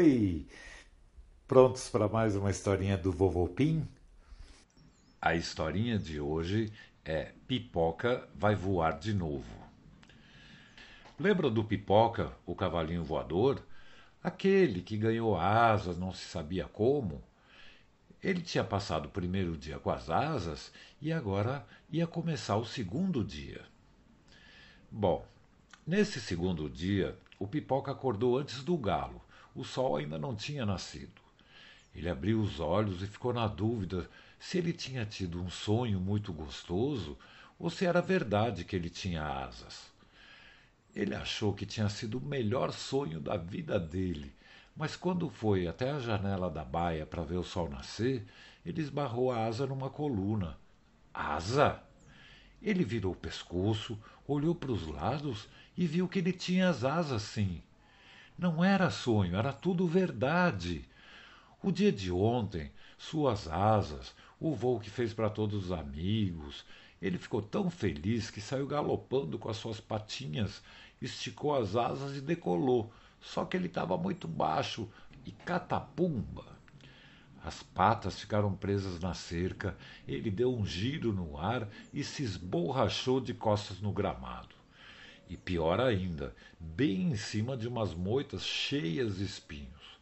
oi! Prontos para mais uma historinha do Vovô Pim? A historinha de hoje é Pipoca vai voar de novo. Lembra do Pipoca, o cavalinho voador? Aquele que ganhou asas, não se sabia como? Ele tinha passado o primeiro dia com as asas e agora ia começar o segundo dia. Bom, nesse segundo dia, o Pipoca acordou antes do galo. O sol ainda não tinha nascido. Ele abriu os olhos e ficou na dúvida se ele tinha tido um sonho muito gostoso ou se era verdade que ele tinha asas. Ele achou que tinha sido o melhor sonho da vida dele, mas quando foi até a janela da baia para ver o sol nascer, ele esbarrou a asa numa coluna. Asa? Ele virou o pescoço, olhou para os lados e viu que ele tinha as asas sim. Não era sonho, era tudo verdade. O dia de ontem, suas asas, o voo que fez para todos os amigos. Ele ficou tão feliz que saiu galopando com as suas patinhas, esticou as asas e decolou. Só que ele estava muito baixo e catapumba. As patas ficaram presas na cerca, ele deu um giro no ar e se esborrachou de costas no gramado. E pior ainda, bem em cima de umas moitas cheias de espinhos.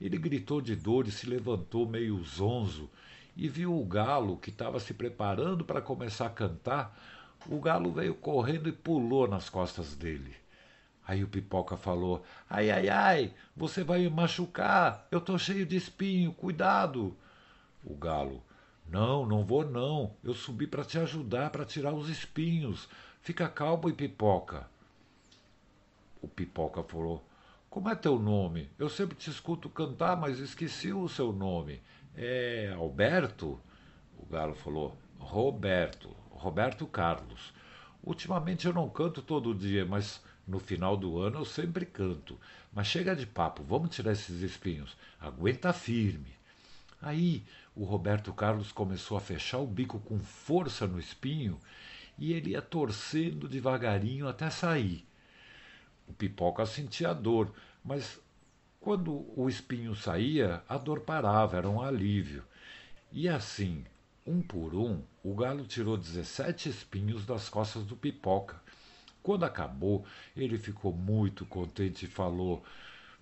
Ele gritou de dor e se levantou meio zonzo e viu o galo que estava se preparando para começar a cantar. O galo veio correndo e pulou nas costas dele. Aí o pipoca falou: Ai, ai, ai, você vai me machucar, eu tô cheio de espinho, cuidado. O galo: Não, não vou não, eu subi para te ajudar para tirar os espinhos. Fica calmo e pipoca. O pipoca falou: como é teu nome? Eu sempre te escuto cantar, mas esqueci o seu nome. É Alberto? O galo falou: Roberto, Roberto Carlos. Ultimamente eu não canto todo dia, mas no final do ano eu sempre canto. Mas chega de papo, vamos tirar esses espinhos. Aguenta firme. Aí o Roberto Carlos começou a fechar o bico com força no espinho e ele ia torcendo devagarinho até sair. O pipoca sentia dor, mas quando o espinho saía, a dor parava, era um alívio. E assim, um por um, o galo tirou 17 espinhos das costas do pipoca. Quando acabou, ele ficou muito contente e falou: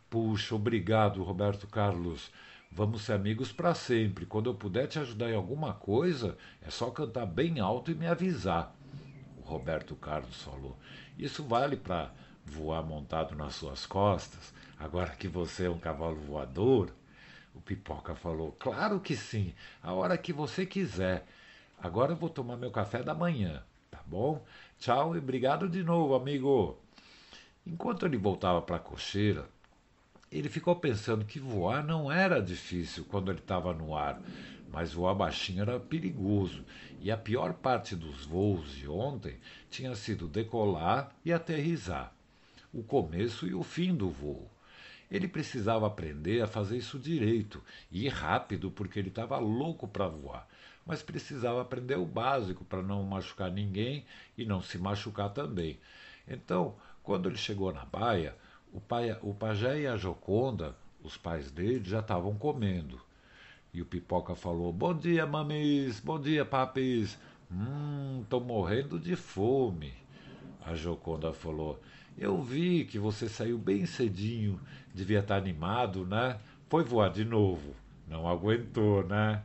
Puxa, obrigado, Roberto Carlos. Vamos ser amigos para sempre. Quando eu puder te ajudar em alguma coisa, é só cantar bem alto e me avisar. Roberto Carlos falou: Isso vale para voar montado nas suas costas, agora que você é um cavalo voador? O Pipoca falou: Claro que sim, a hora que você quiser. Agora eu vou tomar meu café da manhã, tá bom? Tchau e obrigado de novo, amigo. Enquanto ele voltava para a cocheira, ele ficou pensando que voar não era difícil quando ele estava no ar, mas voar baixinho era perigoso, e a pior parte dos voos de ontem tinha sido decolar e aterrizar o começo e o fim do voo. Ele precisava aprender a fazer isso direito e rápido porque ele estava louco para voar, mas precisava aprender o básico para não machucar ninguém e não se machucar também. Então, quando ele chegou na baia, o, pai, o pajé e a Joconda, os pais dele, já estavam comendo. E o Pipoca falou: Bom dia, mamis, bom dia, papis. Hum, tô morrendo de fome. A Joconda falou: eu vi que você saiu bem cedinho, devia estar animado, né? Foi voar de novo. Não aguentou, né?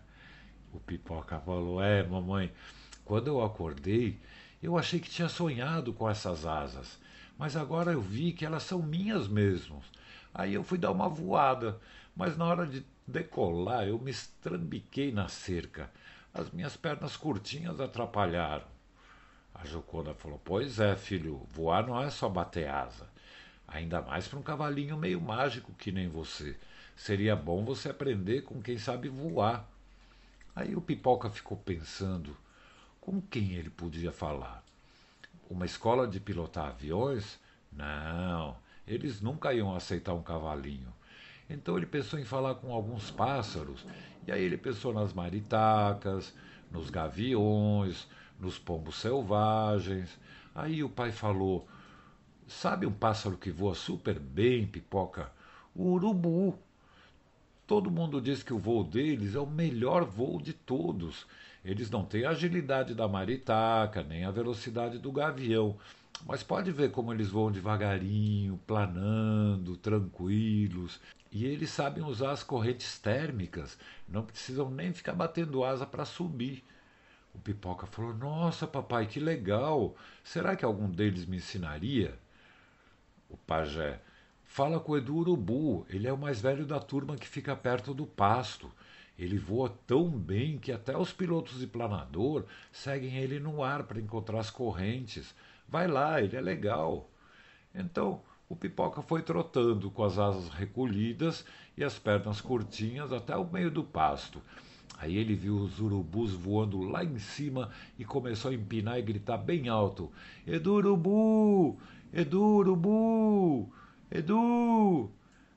O pipoca falou: É, mamãe, quando eu acordei, eu achei que tinha sonhado com essas asas, mas agora eu vi que elas são minhas mesmo. Aí eu fui dar uma voada, mas na hora de decolar eu me estrambiquei na cerca. As minhas pernas curtinhas atrapalharam. A Joconda falou: Pois é, filho, voar não é só bater asa. Ainda mais para um cavalinho meio mágico que nem você. Seria bom você aprender com quem sabe voar. Aí o Pipoca ficou pensando com quem ele podia falar. Uma escola de pilotar aviões? Não, eles nunca iam aceitar um cavalinho. Então ele pensou em falar com alguns pássaros, e aí ele pensou nas maritacas, nos gaviões, nos pombos selvagens. Aí o pai falou: Sabe um pássaro que voa super bem, pipoca? o urubu. Todo mundo diz que o voo deles é o melhor voo de todos. Eles não têm a agilidade da maritaca, nem a velocidade do gavião, mas pode ver como eles voam devagarinho, planando, tranquilos. E eles sabem usar as correntes térmicas, não precisam nem ficar batendo asa para subir. O Pipoca falou: Nossa, papai, que legal! Será que algum deles me ensinaria? O pajé: Fala com o Edu Urubu, ele é o mais velho da turma que fica perto do pasto. Ele voa tão bem que até os pilotos de planador seguem ele no ar para encontrar as correntes. Vai lá, ele é legal. Então o pipoca foi trotando com as asas recolhidas e as pernas curtinhas até o meio do pasto. Aí ele viu os urubus voando lá em cima e começou a empinar e gritar bem alto: Edu Urubu! Edu Urubu! Edu!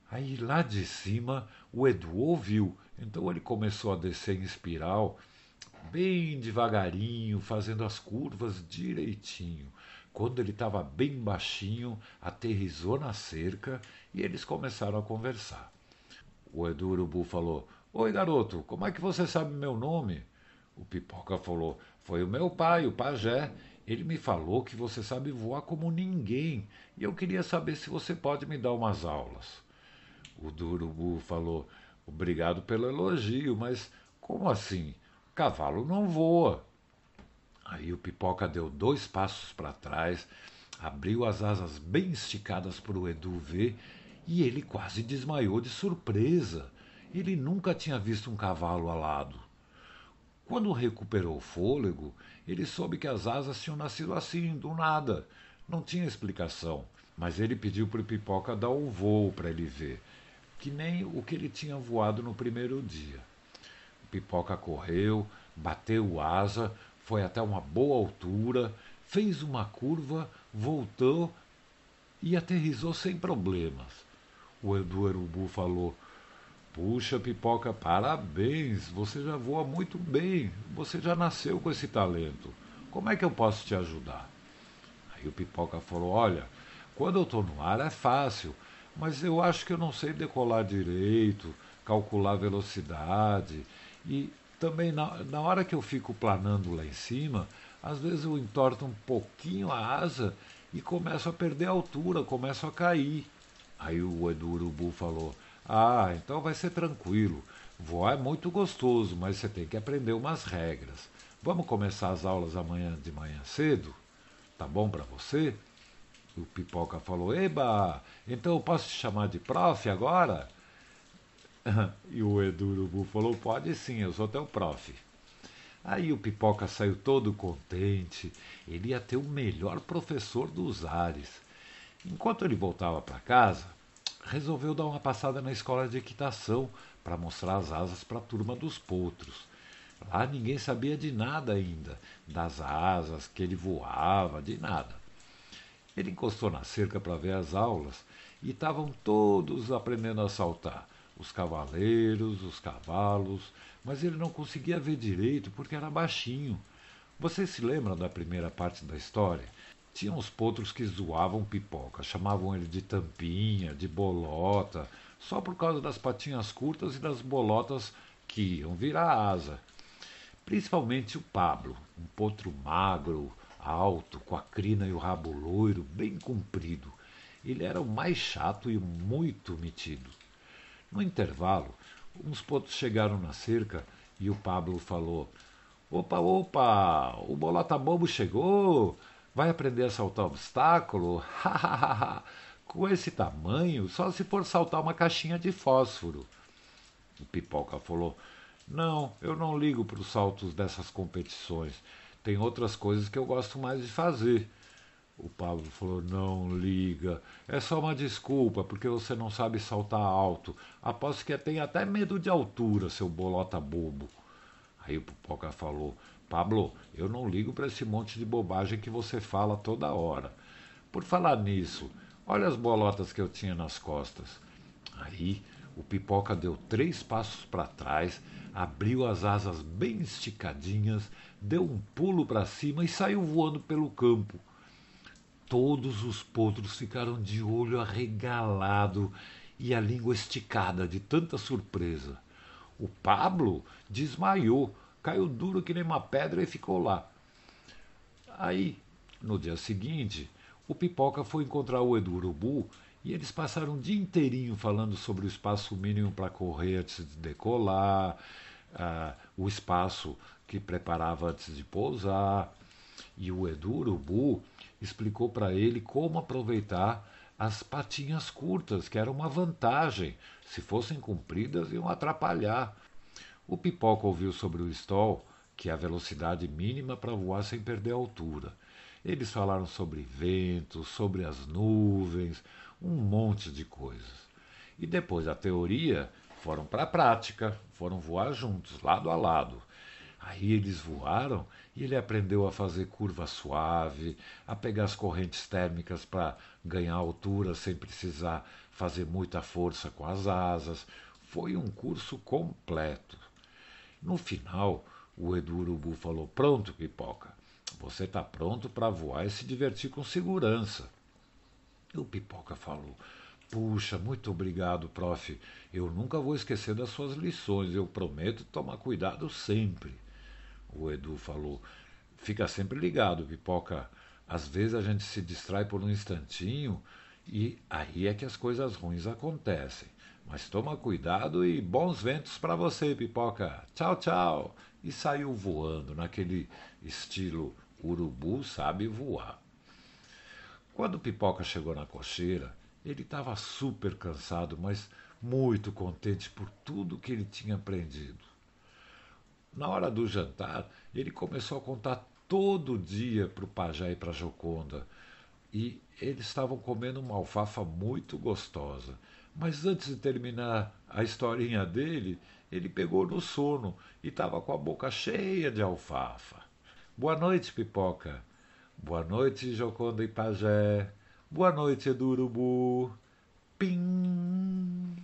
Aí lá de cima o Edu ouviu, então ele começou a descer em espiral, bem devagarinho, fazendo as curvas direitinho. Quando ele estava bem baixinho, aterrizou na cerca e eles começaram a conversar. O Edu Urubu falou: Oi, garoto, como é que você sabe meu nome? O Pipoca falou: Foi o meu pai, o pajé. Ele me falou que você sabe voar como ninguém e eu queria saber se você pode me dar umas aulas. O Durubu falou: Obrigado pelo elogio, mas como assim? Cavalo não voa. Aí o Pipoca deu dois passos para trás, abriu as asas bem esticadas para o Edu ver e ele quase desmaiou de surpresa. Ele nunca tinha visto um cavalo alado. Quando recuperou o fôlego, ele soube que as asas tinham nascido assim, do nada. Não tinha explicação, mas ele pediu para o Pipoca dar um voo para ele ver, que nem o que ele tinha voado no primeiro dia. O Pipoca correu, bateu asa, foi até uma boa altura, fez uma curva, voltou e aterrizou sem problemas. O Edu Urubu falou: Puxa, pipoca, parabéns! Você já voa muito bem. Você já nasceu com esse talento. Como é que eu posso te ajudar? Aí o pipoca falou: Olha, quando eu estou no ar é fácil, mas eu acho que eu não sei decolar direito, calcular velocidade. E também na, na hora que eu fico planando lá em cima, às vezes eu entorto um pouquinho a asa e começo a perder a altura, começo a cair. Aí o Edu Urubu falou: ah, então vai ser tranquilo. Voar é muito gostoso, mas você tem que aprender umas regras. Vamos começar as aulas amanhã de manhã cedo? Tá bom para você? O Pipoca falou: Eba, então eu posso te chamar de prof agora? E o Edu Urubu falou: Pode sim, eu sou teu prof. Aí o Pipoca saiu todo contente. Ele ia ter o melhor professor dos ares. Enquanto ele voltava para casa, resolveu dar uma passada na escola de equitação para mostrar as asas para a turma dos potros. Lá ninguém sabia de nada ainda, das asas, que ele voava, de nada. Ele encostou na cerca para ver as aulas e estavam todos aprendendo a saltar. Os cavaleiros, os cavalos, mas ele não conseguia ver direito porque era baixinho. Vocês se lembram da primeira parte da história? Tinha uns potros que zoavam pipoca, chamavam ele de tampinha, de bolota, só por causa das patinhas curtas e das bolotas que iam virar asa. Principalmente o Pablo, um potro magro, alto, com a crina e o rabo loiro, bem comprido. Ele era o mais chato e muito metido. No intervalo, uns potros chegaram na cerca e o Pablo falou: Opa, opa, o bolota bobo chegou! Vai aprender a saltar obstáculo? Com esse tamanho, só se for saltar uma caixinha de fósforo. O Pipoca falou: Não, eu não ligo para os saltos dessas competições. Tem outras coisas que eu gosto mais de fazer. O Pablo falou: Não liga. É só uma desculpa, porque você não sabe saltar alto. Aposto que tem até medo de altura, seu bolota bobo. Aí o Pipoca falou: Pablo, eu não ligo para esse monte de bobagem que você fala toda hora. Por falar nisso, olha as bolotas que eu tinha nas costas. Aí o pipoca deu três passos para trás, abriu as asas bem esticadinhas, deu um pulo para cima e saiu voando pelo campo. Todos os potros ficaram de olho arregalado e a língua esticada de tanta surpresa. O Pablo desmaiou, caiu duro que nem uma pedra e ficou lá. Aí, no dia seguinte, o Pipoca foi encontrar o Edu Urubu e eles passaram o dia inteirinho falando sobre o espaço mínimo para correr antes de decolar, uh, o espaço que preparava antes de pousar. E o Edu Urubu explicou para ele como aproveitar as patinhas curtas, que era uma vantagem. Se fossem compridas, iam atrapalhar. O Pipoca ouviu sobre o stall, que é a velocidade mínima para voar sem perder a altura. Eles falaram sobre ventos, sobre as nuvens, um monte de coisas. E depois da teoria, foram para a prática, foram voar juntos, lado a lado. Aí eles voaram e ele aprendeu a fazer curva suave, a pegar as correntes térmicas para ganhar altura sem precisar fazer muita força com as asas. Foi um curso completo. No final, o Edu Urubu falou: Pronto, pipoca, você está pronto para voar e se divertir com segurança. E o pipoca falou: Puxa, muito obrigado, prof. Eu nunca vou esquecer das suas lições. Eu prometo tomar cuidado sempre o Edu falou. Fica sempre ligado, pipoca. Às vezes a gente se distrai por um instantinho e aí é que as coisas ruins acontecem. Mas toma cuidado e bons ventos para você, pipoca. Tchau, tchau. E saiu voando naquele estilo urubu sabe voar. Quando pipoca chegou na cocheira, ele estava super cansado, mas muito contente por tudo que ele tinha aprendido. Na hora do jantar, ele começou a contar todo dia para o pajé e para a Joconda. E eles estavam comendo uma alfafa muito gostosa. Mas antes de terminar a historinha dele, ele pegou no sono e estava com a boca cheia de alfafa. Boa noite, pipoca. Boa noite, Joconda e Pajé. Boa noite, Edurubu. Pim!